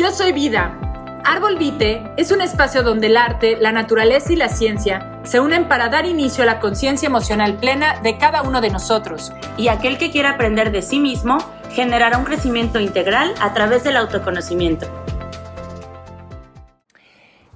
Yo soy Vida. Árbol Vite es un espacio donde el arte, la naturaleza y la ciencia se unen para dar inicio a la conciencia emocional plena de cada uno de nosotros. Y aquel que quiera aprender de sí mismo generará un crecimiento integral a través del autoconocimiento.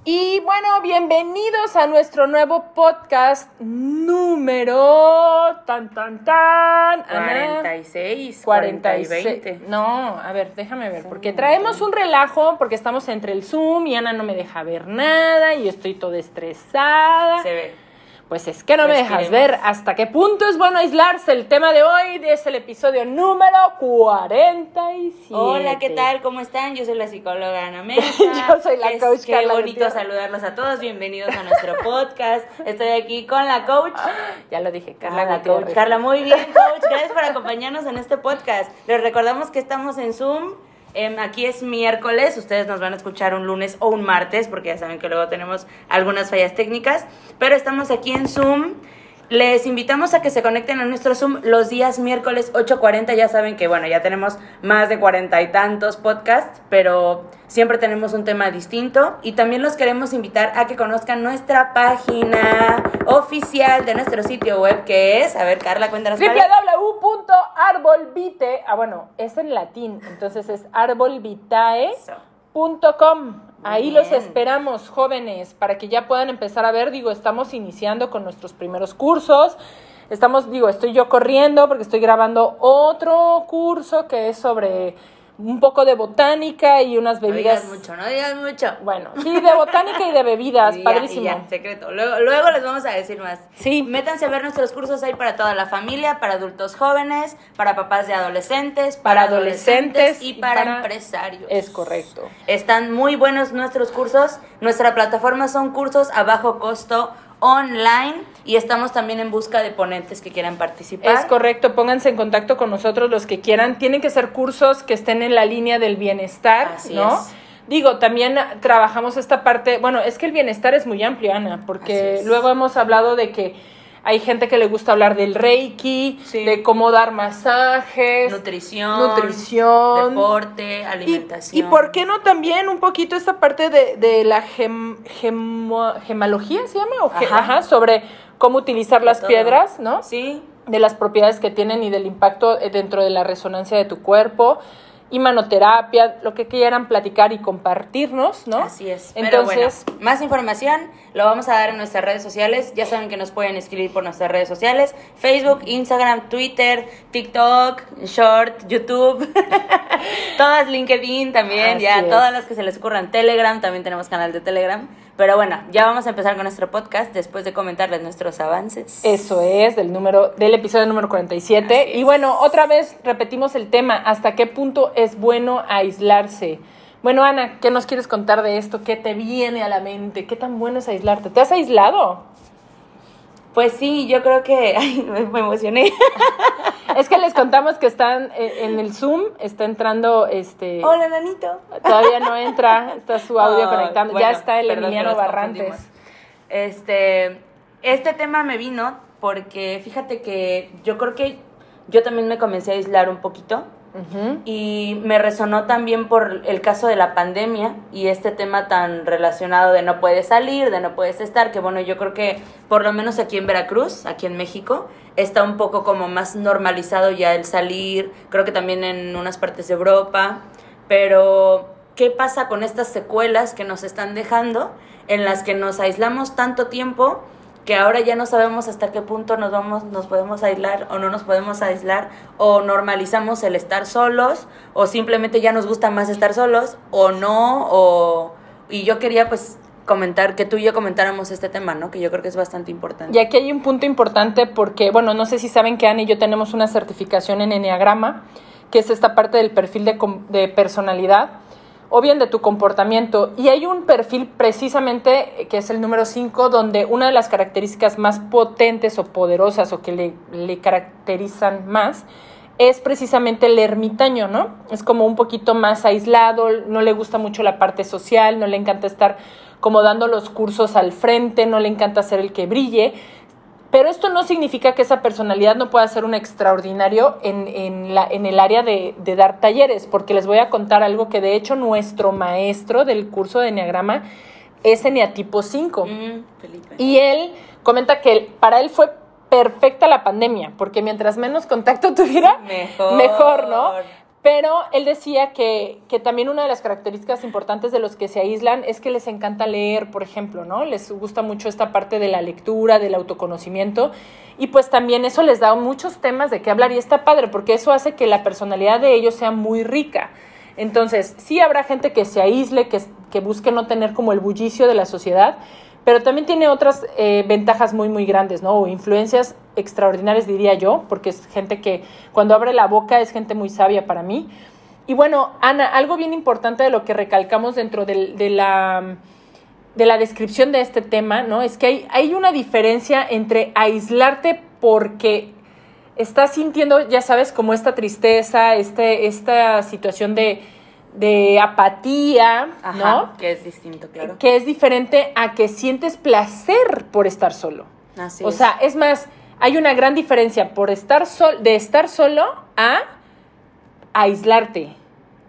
Y bueno, bienvenidos a nuestro nuevo podcast número tan tan tan 46, 46. 20. No, a ver, déjame ver, porque traemos un relajo, porque estamos entre el Zoom y Ana no me deja ver nada y yo estoy toda estresada. Se ve. Pues es que no me dejas ver hasta qué punto es bueno aislarse. El tema de hoy es el episodio número 47. Hola, ¿qué tal? ¿Cómo están? Yo soy la psicóloga Ana Mesa. Yo soy la Es- coach Qué Carla bonito Gutiérrez. saludarlos a todos. Bienvenidos a nuestro podcast. Estoy aquí con la coach. Ya lo dije, Carla. Carla, Gutiérrez. coach. Carla, muy bien, coach. Gracias por acompañarnos en este podcast. Les recordamos que estamos en Zoom. Em, aquí es miércoles, ustedes nos van a escuchar un lunes o un martes, porque ya saben que luego tenemos algunas fallas técnicas, pero estamos aquí en Zoom. Les invitamos a que se conecten a nuestro Zoom los días miércoles 8.40. Ya saben que, bueno, ya tenemos más de cuarenta y tantos podcasts, pero siempre tenemos un tema distinto. Y también los queremos invitar a que conozcan nuestra página oficial de nuestro sitio web, que es, a ver, Carla, cuéntanos. www.arbolvite, ah bueno, es en latín, entonces es arbolvitae.com. Ahí los esperamos, jóvenes, para que ya puedan empezar a ver, digo, estamos iniciando con nuestros primeros cursos. Estamos, digo, estoy yo corriendo porque estoy grabando otro curso que es sobre un poco de botánica y unas No bebidas. digas mucho, no digas mucho. Bueno, sí, de botánica y de bebidas, Y ya, padrísimo. y ya, secreto. Luego, luego les vamos a decir más. Sí. Métanse a ver nuestros cursos ahí para toda la familia, para adultos jóvenes, para papás de adolescentes, Para para, adolescentes adolescentes y para- empresarios. Es correcto. Están muy buenos nuestros cursos. Nuestra plataforma son cursos a bajo costo online y estamos también en busca de ponentes que quieran participar. Es correcto, pónganse en contacto con nosotros los que quieran. Tienen que ser cursos que estén en la línea del bienestar, Así ¿no? es. Digo, también trabajamos esta parte, bueno, es que el bienestar es muy amplio, Ana, porque luego hemos hablado de que hay gente que le gusta hablar del reiki, Sí. de cómo dar masajes, Nutrición, nutrición, deporte, y, alimentación. y por qué no también un poquito esta parte de, de la gem- gemo- gemalogía, ¿se llama? O ge- Ajá. sobre cómo utilizar las todo. piedras, ¿no? Sí, de las propiedades que tienen y del impacto eh, dentro de la resonancia de tu cuerpo, manoterapia, lo que quieran platicar y compartirnos, ¿no? Así es. Entonces, Pero bueno, más información lo vamos a dar en nuestras redes sociales. Ya saben que nos pueden escribir por nuestras redes sociales: Facebook, Instagram, Twitter, TikTok, Short, YouTube. todas LinkedIn también, Así ya es. todas las que se les ocurran. Telegram, también tenemos canal de Telegram. Pero bueno, ya vamos a empezar con nuestro podcast después de comentarles nuestros avances. eso es del número del episodio número 47 Así es. y bueno, otra vez repetimos el tema, ¿hasta qué punto es bueno aislarse? Bueno, Ana, ¿qué nos quieres contar de esto? ¿Qué te viene a la mente? ¿Qué tan bueno es aislarte? ¿Te has aislado? Pues sí, yo creo que. Ay, me, emocioné. Es que les contamos que están eh, en el Zoom, está entrando este Hola, nanito. Todavía no entra, está su audio conectando. bueno, ya está el Emiliano Barrantes. Este, este tema me vino porque fíjate que yo creo que yo también me comencé a aislar un poquito Y me resonó también por el caso de la pandemia y este tema tan relacionado de no puedes salir, de no puedes estar, que bueno, yo creo que por lo menos aquí en Veracruz, aquí en México, está un poco como más normalizado ya el salir, creo que también en unas partes de Europa, pero ¿qué pasa con estas secuelas que nos están dejando en las que nos aislamos tanto tiempo? Que ahora ya no sabemos hasta qué punto nos vamos nos podemos aislar o no nos podemos aislar o normalizamos el estar solos o simplemente ya nos gusta más estar solos o no o y yo quería pues comentar que tú y yo comentáramos este tema, ¿no? Que yo creo que es bastante importante. Y aquí hay un punto importante porque, bueno, no sé si saben que Ana y yo tenemos una certificación en Enneagrama, que es esta parte del perfil de, de personalidad o bien de tu comportamiento. Y hay un perfil precisamente eh, que es el número 5, donde una de las características más potentes o poderosas o que le, le caracterizan más es precisamente el ermitaño, ¿no? Es como un poquito más aislado, no le gusta mucho la parte social, no le encanta estar como dando los cursos al frente, no le encanta ser el que brille, Pero esto no significa que esa personalidad no pueda ser un extraordinario en, en, la, en el área de, de, dar talleres, porque les voy a contar algo que de hecho nuestro maestro del curso de Enneagrama es Eneatipo 5. Mm, y él comenta que para él fue perfecta la pandemia, porque mientras menos contacto tuviera, mejor, mejor ¿no? Pero él decía que, que, también una de las características importantes de los que se aíslan es que les encanta leer, por ejemplo, ¿no? Les gusta mucho esta parte de la lectura, del autoconocimiento, y pues también eso les da muchos temas de qué hablar y está padre, porque eso hace que la personalidad de ellos sea muy rica. Entonces, sí habrá gente que se aísle, que, que busque no tener como el bullicio de la sociedad, pero también tiene otras eh, ventajas muy, muy grandes, ¿no? O influencias extraordinarias, diría yo, porque es gente que cuando abre la boca es gente muy sabia para mí. Y bueno, Ana, algo bien importante de lo que recalcamos dentro de, de la de la descripción de este tema, ¿no? Es que hay, hay una diferencia entre aislarte porque estás sintiendo, ya sabes, como esta tristeza, este, esta situación de, de apatía, Ajá, ¿no? Que es distinto, claro. Que es diferente a que sientes placer por estar solo. Así o es. sea, es más, hay una gran diferencia por estar sol de estar solo a aislarte.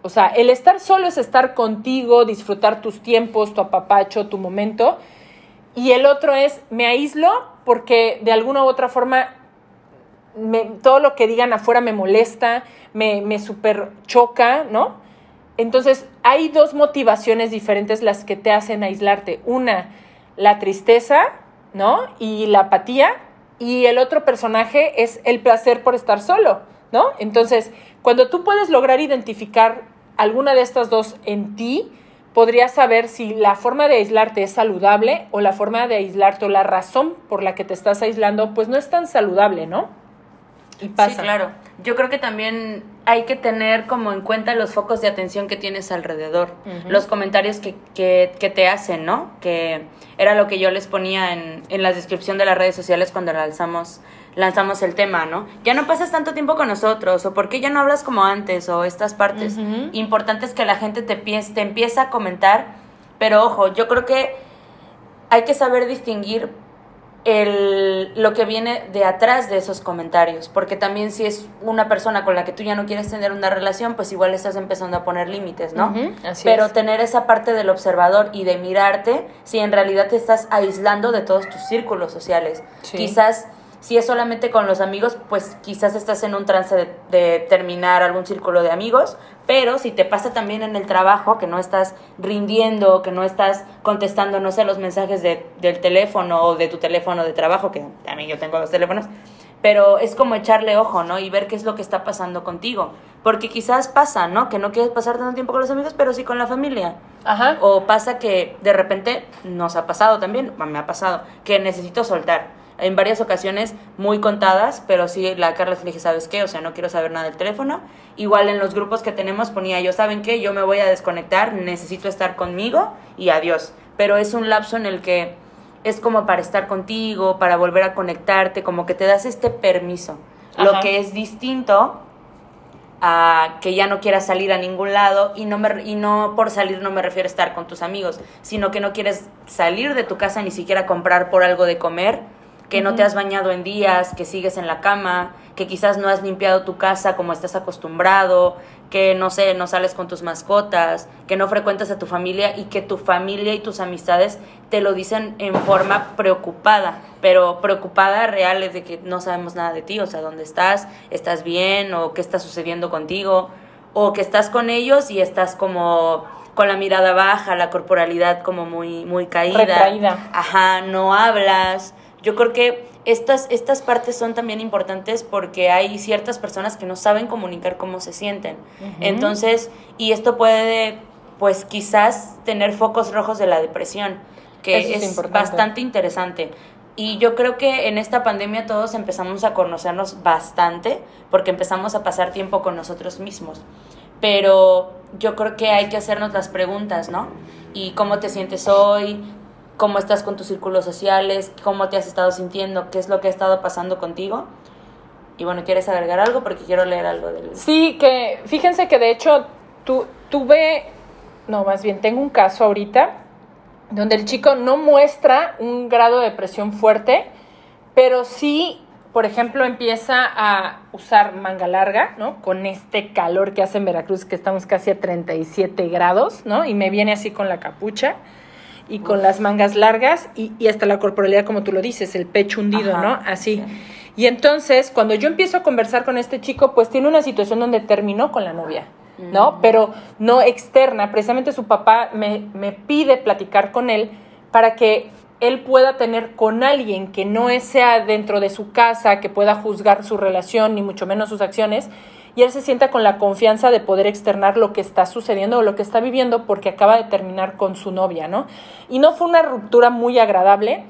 O sea, el estar solo es estar contigo, disfrutar tus tiempos, tu apapacho, tu momento. Y el otro es, me aíslo porque de alguna u otra forma me, todo lo que digan afuera me molesta, me, me super choca, ¿no? Entonces, hay dos motivaciones diferentes las que te hacen aislarte. Una, la tristeza, ¿no? Y la apatía. Y el otro personaje es el placer por estar solo, ¿no? Entonces, cuando tú puedes lograr identificar alguna de estas dos en ti, podrías saber si la forma de aislarte es saludable o la forma de aislarte o la razón por la que te estás aislando, pues no es tan saludable, ¿no? Y pasa. Sí, claro. Yo creo que también hay que tener como en cuenta los focos de atención que tienes alrededor, uh -huh. los comentarios que, que, que, te hacen, ¿no? Que era lo que yo les ponía en, en la descripción de las redes sociales cuando lanzamos, lanzamos el tema, ¿no? Ya no pasas tanto tiempo con nosotros, o por qué ya no hablas como antes, o estas partes. Uh -huh. Importante es que la gente te, te empieza a comentar, pero ojo, yo creo que hay que saber distinguir el, lo que viene de atrás de esos comentarios, porque también si es una persona con la que tú ya no quieres tener una relación, pues igual estás empezando a poner límites, ¿no? Uh -huh, así Pero es. tener esa parte del observador y de mirarte si en realidad te estás aislando de todos tus círculos sociales. Sí. Quizás si es solamente con los amigos, pues quizás estás en un trance de, de, terminar algún círculo de amigos, pero si te pasa también en el trabajo, que no estás rindiendo, que no estás contestando, no sé, los mensajes de, del teléfono o de tu teléfono de trabajo, que también yo tengo los teléfonos, pero es como echarle ojo, ¿no? Y ver qué es lo que está pasando contigo. Porque quizás pasa, ¿no? Que no quieres pasar tanto tiempo con los amigos, pero sí con la familia. Ajá. O pasa que de repente nos ha pasado también, me ha pasado, que necesito soltar en varias ocasiones muy contadas, pero sí la Carla le dije, ¿sabes qué? O sea, no quiero saber nada del teléfono. Igual en los grupos que tenemos ponía yo, ¿saben qué? Yo me voy a desconectar, necesito estar conmigo y adiós. Pero es un lapso en el que es como para estar contigo, para volver a conectarte, como que te das este permiso. Ajá. Lo que es distinto a que ya no quieras salir a ningún lado y no, me, y no por salir no me refiero a estar con tus amigos, sino que no quieres salir de tu casa ni siquiera comprar por algo de comer que no te has bañado en días, que sigues en la cama, que quizás no has limpiado tu casa como estás acostumbrado, que no sé, no sales con tus mascotas, que no frecuentas a tu familia y que tu familia y tus amistades te lo dicen en forma preocupada, pero preocupada real es de que no sabemos nada de ti, o sea, dónde estás, estás bien o qué está sucediendo contigo, o que estás con ellos y estás como con la mirada baja, la corporalidad como muy muy caída. Retraída. Ajá, no hablas yo creo que estas, estas partes son también importantes porque hay ciertas personas que no saben comunicar cómo se sienten. Uh -huh. Entonces, y esto puede, pues quizás tener focos rojos de la depresión, que Eso es, es bastante interesante. Y yo creo que en esta pandemia todos empezamos a conocernos bastante porque empezamos a pasar tiempo con nosotros mismos. Pero yo creo que hay que hacernos las preguntas, ¿no? ¿Y cómo te sientes hoy? Cómo estás con tus círculos sociales, cómo te has estado sintiendo, qué es lo que ha estado pasando contigo. Y bueno, ¿quieres agregar algo? Porque quiero leer algo del... Sí, que fíjense que de hecho tu, tuve, no, más bien tengo un caso ahorita donde el chico no muestra un grado de depresión fuerte, pero sí, por ejemplo, empieza a usar manga larga, ¿no? Con este calor que hace en Veracruz, que estamos casi a 37 grados, ¿no? Y me viene así con la capucha y con las mangas largas y, y hasta la corporalidad, como tú lo dices, el pecho hundido, Ajá, ¿no? Así. Y entonces, cuando yo empiezo a conversar con este chico, pues tiene una situación donde terminó con la novia, ¿no? Pero no externa. Precisamente su papá me, me pide platicar con él para que él pueda tener con alguien que no sea dentro de su casa, que pueda juzgar su relación, ni mucho menos sus acciones, y él se sienta con la confianza de poder externar lo que está sucediendo o lo que está viviendo porque acaba de terminar con su novia, ¿no? Y no fue una ruptura muy agradable,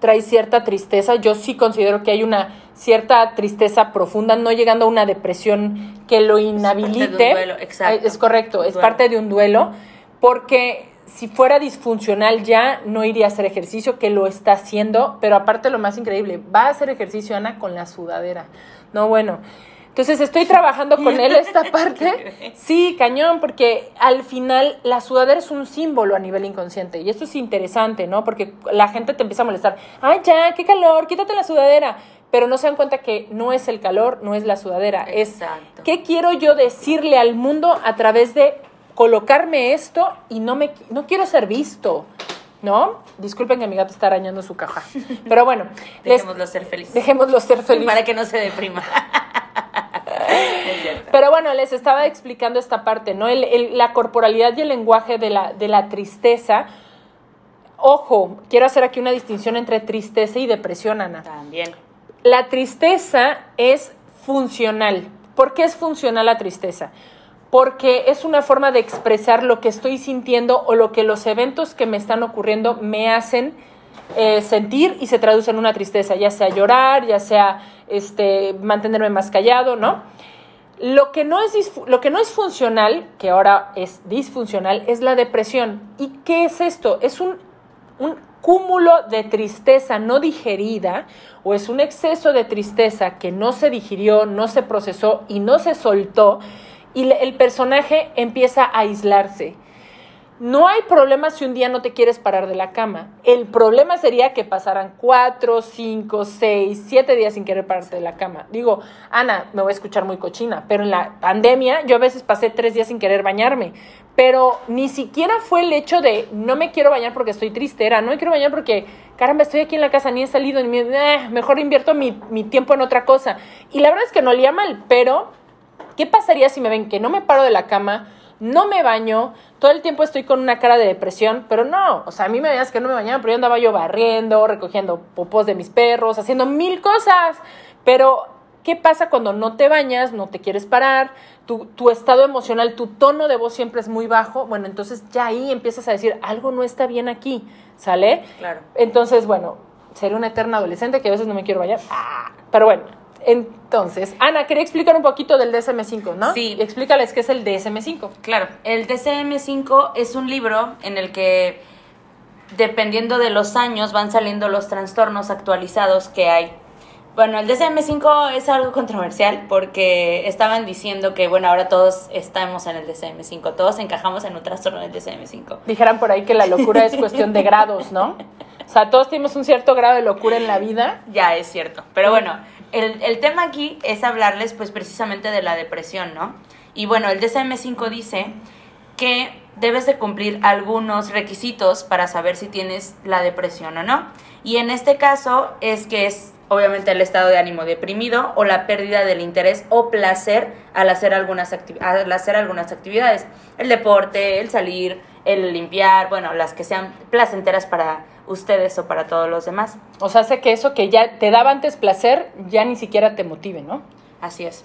trae cierta tristeza. Yo sí considero que hay una cierta tristeza profunda, no llegando a una depresión que lo inhabilite. de un duelo, exacto. Es correcto, es Duelo. parte de un duelo, porque si fuera disfuncional ya no iría a hacer ejercicio, que lo está haciendo, pero aparte lo más increíble, va a hacer ejercicio Ana con la sudadera. No, bueno. Entonces estoy trabajando con él esta parte. Sí, cañón, porque al final la sudadera es un símbolo a nivel inconsciente. Y esto es interesante, ¿no? Porque la gente te empieza a molestar. Ay, ya, qué calor, quítate la sudadera. Pero no se dan cuenta que no es el calor, no es la sudadera. Exacto. Es qué quiero yo decirle al mundo a través de colocarme esto y no me no quiero ser visto. ¿No? Disculpen que mi gato está arañando su caja. Pero bueno, les- Dejémoslo ser felices. dejémoslo ser felices. Para que no se deprima. Pero bueno, les estaba explicando esta parte, ¿no? El- el- la corporalidad y el lenguaje de la, de la tristeza. Ojo, quiero hacer aquí una distinción entre tristeza y depresión, Ana. También. La tristeza es funcional. ¿Por qué es funcional la tristeza? Porque es una forma de expresar lo que estoy sintiendo o lo que los eventos que me están ocurriendo me hacen eh, sentir y se traduce en una tristeza, ya sea llorar, ya sea este, mantenerme más callado, ¿no? Lo que, no es lo que no es funcional, que ahora es disfuncional, es la depresión. ¿Y qué es esto? Es un, un cúmulo de tristeza no digerida o es un exceso de tristeza que no se digirió, no se procesó y no se soltó y el personaje empieza a aislarse. No hay problema si un día no te quieres parar de la cama. El problema sería que pasaran cuatro, cinco, seis, siete días sin querer pararte de la cama. Digo, Ana, me voy a escuchar muy cochina, pero en la pandemia yo a veces pasé tres días sin querer bañarme. Pero ni siquiera fue el hecho de no me quiero bañar porque estoy triste, era no me quiero bañar porque, caramba, estoy aquí en la casa, ni he salido, ni me- eh, mejor invierto mi, tiempo en otra cosa. Y la verdad es que no olía mal, pero ¿Qué pasaría si me ven que no me paro de la cama, no me baño, todo el tiempo estoy con una cara de depresión? Pero no, o sea, a mí me veías que no me bañaba, pero yo andaba yo barriendo, recogiendo popos de mis perros, haciendo mil cosas. Pero, ¿qué pasa cuando no te bañas, no te quieres parar? Tu, tu estado emocional, tu tono de voz siempre es muy bajo. Bueno, entonces ya ahí empiezas a decir, algo no está bien aquí, ¿sale? Claro. Entonces, bueno, seré una eterna adolescente que a veces no me quiero bañar. Ah, Pero bueno, entonces, Ana, quería explicar un poquito del DSM5, ¿no? Sí. Explícales qué es el DSM5. Claro, el DCM5 es un libro en el que, dependiendo de los años, van saliendo los trastornos actualizados que hay. Bueno, el DCM5 es algo controversial porque estaban diciendo que, bueno, ahora todos estamos en el DCM5, todos encajamos en un trastorno del DCM5. Dijeran por ahí que la locura es cuestión de grados, ¿no? O sea, todos tenemos un cierto grado de locura en la vida. Ya es cierto. Pero bueno, el, el tema aquí es hablarles pues precisamente de la depresión, ¿no? Y bueno, el DSM-5 dice que debes de cumplir algunos requisitos para saber si tienes la depresión o no. Y en este caso es que es obviamente el estado de ánimo deprimido o la pérdida del interés o placer al hacer algunas, al hacer algunas actividades. El deporte, el salir, el limpiar, bueno, las que sean placenteras para ustedes o para todos los demás. O sea, hace que eso que ya te daba antes placer, ya ni siquiera te motive, ¿no? Así es.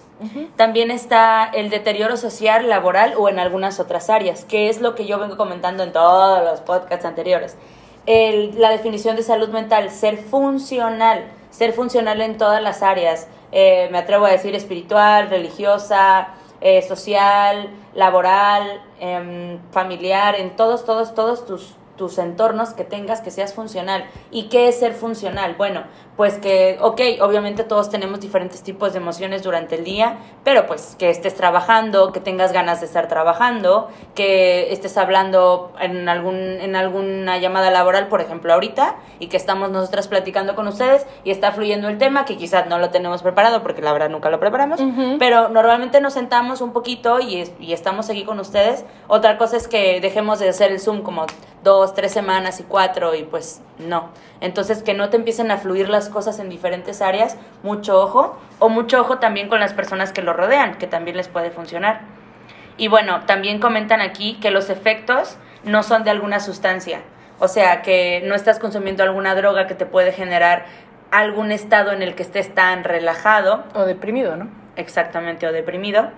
También está el deterioro social, laboral o en algunas otras áreas, que es lo que yo vengo comentando en todos los podcasts anteriores. El- la definición de salud mental, ser funcional, ser funcional en todas las áreas. Eh, me atrevo a decir espiritual, religiosa, eh, social, laboral, em, familiar, en todos, todos, todos tus, tus entornos que tengas que seas funcional. ¿Y qué es ser funcional? Bueno, pues que, ok, obviamente todos tenemos diferentes tipos de emociones durante el día, pero pues que estés trabajando, que tengas ganas de estar trabajando, que estés hablando en, algún, en alguna llamada laboral, por ejemplo, ahorita, y que estamos nosotras platicando con ustedes y está fluyendo el tema, que quizás no lo tenemos preparado porque la verdad nunca lo preparamos, pero normalmente nos sentamos un poquito y, y estamos aquí con ustedes. Otra cosa es que dejemos de hacer el Zoom como dos, tres semanas y cuatro y pues no. Entonces que no te empiecen a fluir las cosas en diferentes áreas, mucho ojo, o mucho ojo también con las personas que lo rodean, que también les puede funcionar. Y bueno, también comentan aquí que los efectos no son de alguna sustancia, o sea, que no estás consumiendo alguna droga que te puede generar algún estado en el que estés tan relajado. O deprimido, ¿no? Exactamente, o deprimido.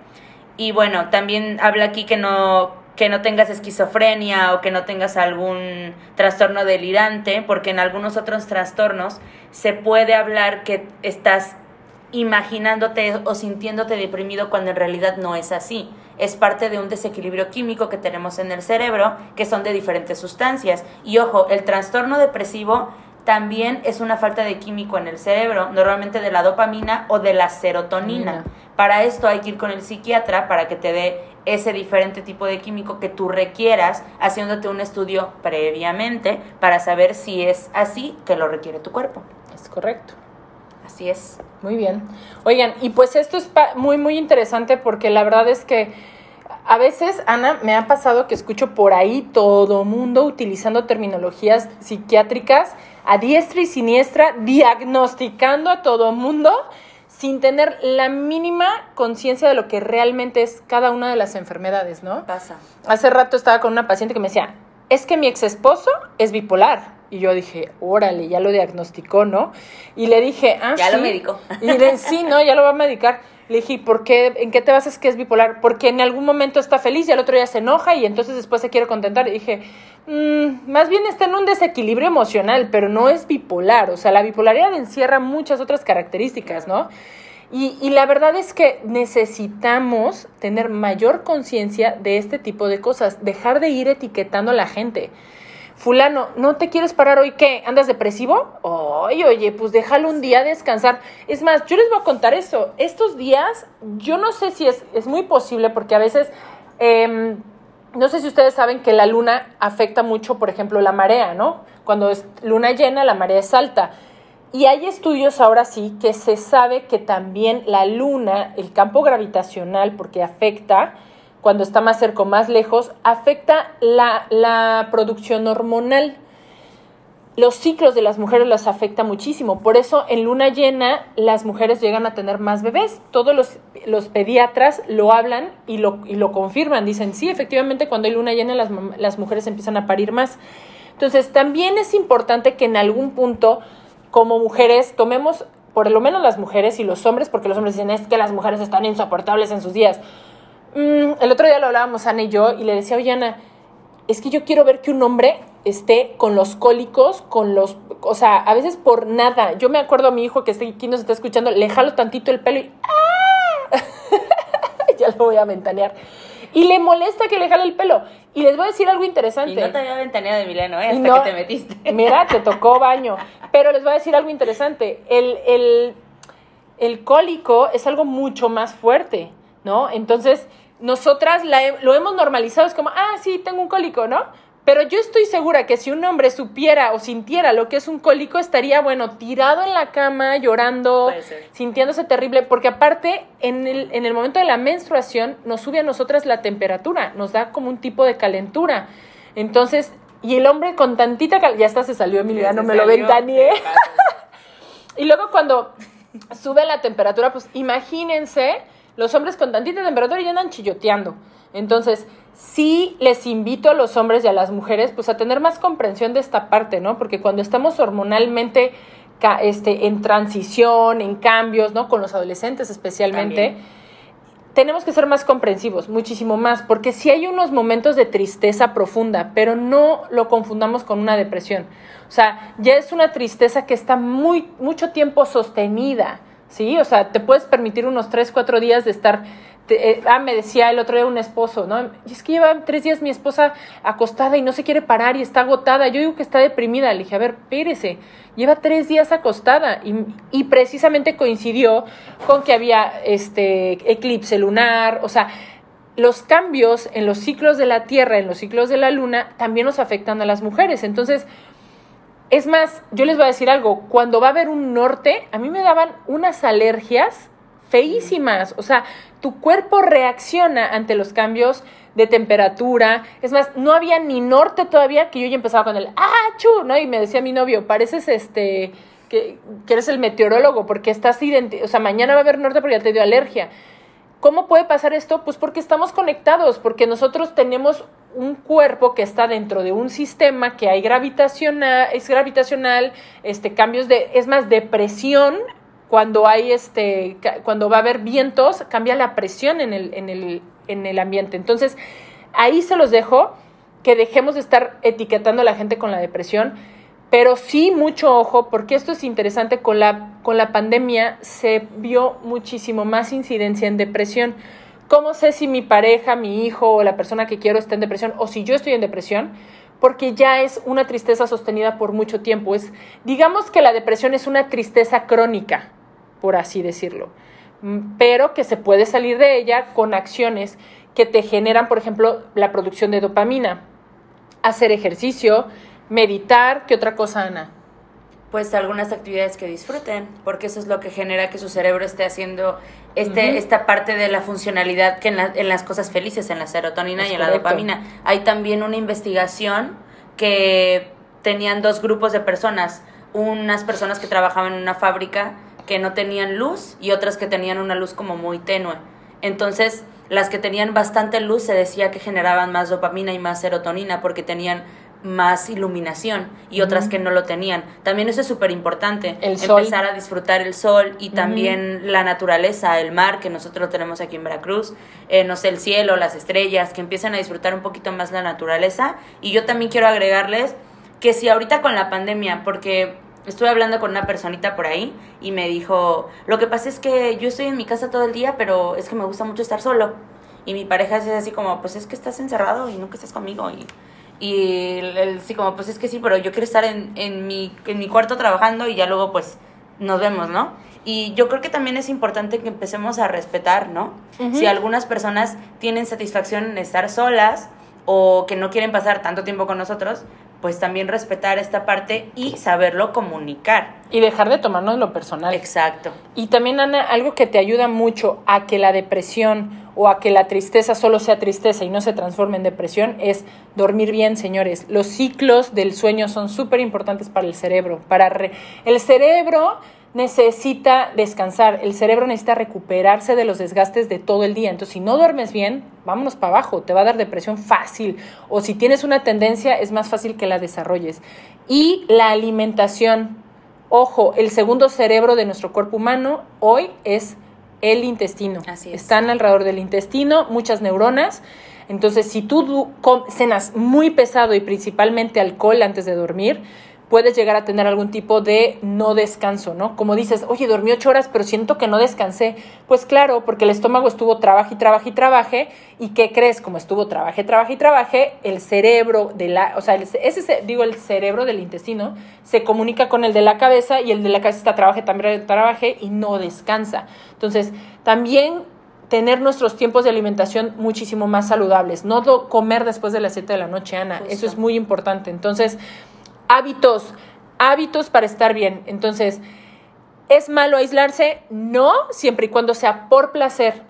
Y bueno, también habla aquí que no que no tengas esquizofrenia o que no tengas algún trastorno delirante, porque en algunos otros trastornos se puede hablar que estás imaginándote o sintiéndote deprimido cuando en realidad no es así. Es parte de un desequilibrio químico que tenemos en el cerebro, que son de diferentes sustancias. Y ojo, el trastorno depresivo también es una falta de químico en el cerebro, normalmente de la dopamina o de la serotonina. Para esto hay que ir con el psiquiatra para que te dé ese diferente tipo de químico que tú requieras, haciéndote un estudio previamente para saber si es así que lo requiere tu cuerpo. Es correcto. Así es. Muy bien. Oigan, y pues esto es muy, muy interesante porque la verdad es que a veces, Ana, me ha pasado que escucho por ahí todo mundo utilizando terminologías psiquiátricas a diestra y siniestra, diagnosticando a todo mundo sin tener la mínima conciencia de lo que realmente es cada una de las enfermedades, ¿no? Pasa. Hace rato estaba con una paciente que me decía, es que mi ex esposo es bipolar. Y yo dije, órale, ya lo diagnosticó, ¿no? Y le dije, ah, Ya lo medicó. Y le sí, ¿no? Ya lo va a medicar. Le dije, ¿por qué? ¿En qué te basas que es bipolar? Porque en algún momento está feliz y al otro día se enoja y entonces después se quiere contentar. Y dije, mmm, más bien está en un desequilibrio emocional, pero no es bipolar. O sea, la bipolaridad encierra muchas otras características, ¿no? Y, y la verdad es que necesitamos tener mayor conciencia de este tipo de cosas, dejar de ir etiquetando a la gente fulano, ¿no te quieres parar hoy qué? ¿Andas depresivo? Oye, oye, pues déjalo un día descansar. Es más, yo les voy a contar eso. Estos días, yo no sé si es, es muy posible porque a veces, em, no sé si ustedes saben que la luna afecta mucho, por ejemplo, la marea, ¿no? Cuando es luna llena, la marea es alta. Y hay estudios ahora sí que se sabe que también la luna, el campo gravitacional, porque afecta, cuando está más cerca o más lejos, afecta la, producción hormonal. Los ciclos de las mujeres las afecta muchísimo. Por eso en luna llena las mujeres llegan a tener más bebés. Todos los, los pediatras lo hablan y lo, y lo, confirman. Dicen, sí, efectivamente cuando hay luna llena las, las mujeres empiezan a parir más. Entonces también es importante que en algún punto como mujeres tomemos, por lo menos las mujeres y los hombres, porque los hombres dicen es que las mujeres están insoportables en sus días. Mm, el otro día lo hablábamos Ana y yo y le decía, oye Ana, es que yo quiero ver que un hombre esté con los cólicos, con los, o sea, a veces por nada. Yo me acuerdo a mi hijo que está aquí nos está escuchando, le jalo tantito el pelo y ¡ah! ya lo voy a ventanear. Y le molesta que le jale el pelo. Y les voy a decir algo interesante. Y no te había ventaneado de Mileno, ¿eh? Hasta que te metiste. Mira, te tocó baño. Pero les voy a decir algo interesante. El, el, el cólico es algo mucho más fuerte, ¿no? Entonces, nosotras lo hemos normalizado, es como, ah, sí, tengo un cólico, ¿no? Pero yo estoy segura que si un hombre supiera o sintiera lo que es un cólico, estaría, bueno, tirado en la cama, llorando, sintiéndose terrible, porque aparte, en el, en el momento de la menstruación, nos sube a nosotras la temperatura, nos da como un tipo de calentura. Entonces, y el hombre con tantita calentura, ya hasta se salió Emiliano, me lo ventaneé. y luego cuando sube la temperatura, pues imagínense los hombres con tantita temperatura ya andan chilloteando. Entonces, sí les invito a los hombres y a las mujeres pues a tener más comprensión de esta parte, ¿no? Porque cuando estamos hormonalmente este, en transición, en cambios, ¿no? Con los adolescentes especialmente, tenemos que ser más comprensivos, muchísimo más, porque sí hay unos momentos de tristeza profunda, pero no lo confundamos con una depresión. O sea, ya es una tristeza que está muy, mucho tiempo sostenida. ¿Sí? O sea, te puedes permitir unos 3, 4 días de estar eh, ah, me decía el otro día un esposo, ¿no? Y es que lleva tres días mi esposa acostada y no se quiere parar y está agotada. Yo digo que está deprimida. Le dije, a ver, pérese, lleva tres días acostada. Y, y precisamente coincidió con que había este eclipse lunar, o sea, los cambios en los ciclos de la Tierra, en los ciclos de la Luna, también nos afectan a las mujeres. Entonces, es más, yo les voy a decir algo, cuando va a haber un norte, a mí me daban unas alergias feísimas, o sea, tu cuerpo reacciona ante los cambios de temperatura, es más, no había ni norte todavía que yo ya empezaba con el ¡ah, chu! ¿no? Y me decía mi novio, pareces este, que, eres el meteorólogo, porque estás identi o sea, mañana va a haber norte porque ya te dio alergia. ¿Cómo puede pasar esto? Pues porque estamos conectados, porque nosotros tenemos un cuerpo que está dentro de un sistema que hay gravitacional, es gravitacional, este, cambios de, es más, de presión, cuando hay este, cuando va a haber vientos, cambia la presión en el, en el, en el ambiente. Entonces, ahí se los dejo, que dejemos de estar etiquetando a la gente con la depresión pero sí, mucho ojo, porque esto es interesante, con la, con la pandemia se vio muchísimo más incidencia en depresión. ¿Cómo sé si mi pareja, mi hijo o la persona que quiero está en depresión o si yo estoy en depresión? Porque ya es una tristeza sostenida por mucho tiempo. Es, digamos que la depresión es una tristeza crónica, por así decirlo, mm, pero que se puede salir de ella con acciones que te generan, por ejemplo, la producción de dopamina, hacer ejercicio, meditar, ¿qué otra cosa, Ana? Pues algunas actividades que disfruten, porque eso es lo que genera que su cerebro esté haciendo este, esta parte de la funcionalidad que en, en, las cosas felices, en la serotonina y en la dopamina. Hay también una investigación que tenían dos grupos de personas, unas personas que trabajaban en una fábrica que no tenían luz y otras que tenían una luz como muy tenue. Entonces, las que tenían bastante luz se decía que generaban más dopamina y más serotonina porque tenían más iluminación y otras que no lo tenían. También eso es súper importante, empezar a disfrutar el sol y también la naturaleza, el mar que nosotros tenemos aquí en Veracruz, eh, no sé, el cielo, las estrellas, que empiecen a disfrutar un poquito más la naturaleza. Y yo también quiero agregarles que si ahorita con la pandemia, porque estuve hablando con una personita por ahí y me dijo, lo que pasa es que yo estoy en mi casa todo el día, pero es que me gusta mucho estar solo. Y mi pareja es así como, pues es que estás encerrado y nunca estás conmigo y y él, sí, como, pues es que sí, pero yo quiero estar en, en, mi, en mi cuarto trabajando y ya luego pues nos vemos, ¿no? Y yo creo que también es importante que empecemos a respetar, ¿no? Si algunas personas tienen satisfacción en estar solas o que no quieren pasar tanto tiempo con nosotros, pues también respetar esta parte y saberlo comunicar. Y dejar de tomarnos lo personal. Exacto. Y también, Ana, algo que te ayuda mucho a que la depresión o a que la tristeza solo sea tristeza y no se transforme en depresión es dormir bien, señores. Los ciclos del sueño son súper importantes para el cerebro. Para El cerebro necesita descansar, el cerebro necesita recuperarse de los desgastes de todo el día. Entonces, si no duermes bien, vámonos para abajo, te va a dar depresión fácil. O si tienes una tendencia, es más fácil que la desarrolles. Y la alimentación. Ojo, el segundo cerebro de nuestro cuerpo humano hoy es el intestino. Así es. Están alrededor del intestino muchas neuronas. Entonces, si tú cenas muy pesado y principalmente alcohol antes de dormir, puedes llegar a tener algún tipo de no descanso, ¿no? Como dices, oye, dormí ocho horas, pero siento que no descansé. Pues claro, porque el estómago estuvo trabaje y trabaje y trabaje, y ¿qué crees? Como estuvo trabaje, trabaje y trabaje, el cerebro de la, o sea, ese, digo, el cerebro del intestino se comunica con el de la cabeza y el de la cabeza está trabaje, también trabaje y no descansa. Entonces, también tener nuestros tiempos de alimentación muchísimo más saludables, no comer después de las 7 de la noche, Ana, eso es muy importante. Entonces, hábitos, hábitos para estar bien. Entonces, ¿es malo aislarse? No, siempre y cuando sea por placer,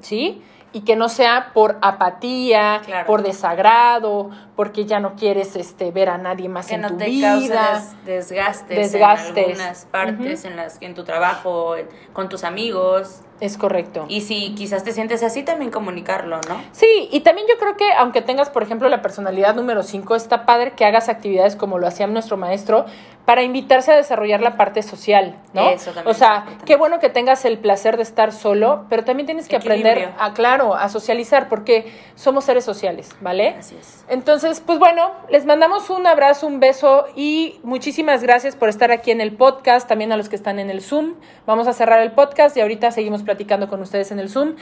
¿sí? Y que no sea por apatía, por desagrado, porque ya no quieres este, ver a nadie más en tu vida. desgastes, desgastes, en algunas partes, en las en tu trabajo, con tus amigos. Es correcto. Y si quizás te sientes así, también comunicarlo, ¿no? Sí, y también yo creo que aunque tengas, por ejemplo, la personalidad número 5, está padre que hagas actividades como lo hacía nuestro maestro para invitarse a desarrollar la parte social, ¿no? Eso también o sea, qué bueno que tengas el placer de estar solo, pero también tienes que aprender a, claro, a socializar, porque somos seres sociales, ¿vale? Así es. Entonces, pues bueno, les mandamos un abrazo, un beso y muchísimas gracias por estar aquí en el podcast, también a los que están en el Zoom. Vamos a cerrar el podcast y ahorita seguimos platicando con ustedes en el Zoom.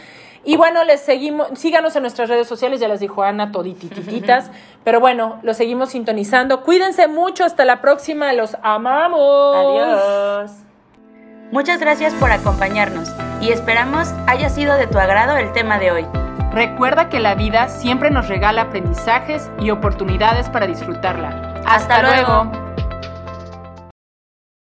Y bueno, les seguimos, síganos en nuestras redes sociales, ya les dijo Ana, toditititas. pero bueno, los seguimos sintonizando. Cuídense mucho, hasta la próxima, los amamos. Adiós. Muchas gracias por acompañarnos y esperamos haya sido de tu agrado el tema de hoy. Recuerda que la vida siempre nos regala aprendizajes y oportunidades para disfrutarla. Hasta, luego.